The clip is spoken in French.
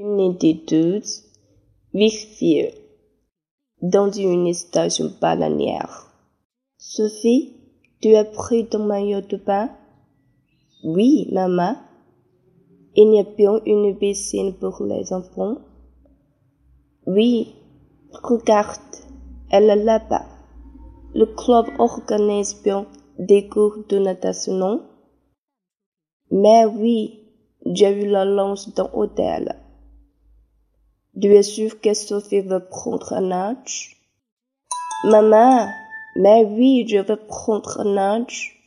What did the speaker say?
Une des deux, vérifier dans une station bananière. Sophie, tu as pris ton maillot de bain? Oui, maman. Il y a bien une piscine pour les enfants? Oui, regarde, elle est là-bas. Le club organise bien des cours de natation, Mais oui, j'ai vu la lance dans l'hôtel. Tu es sûr que Sophie veut prendre un nage? Maman, mais oui, je veux prendre un nage.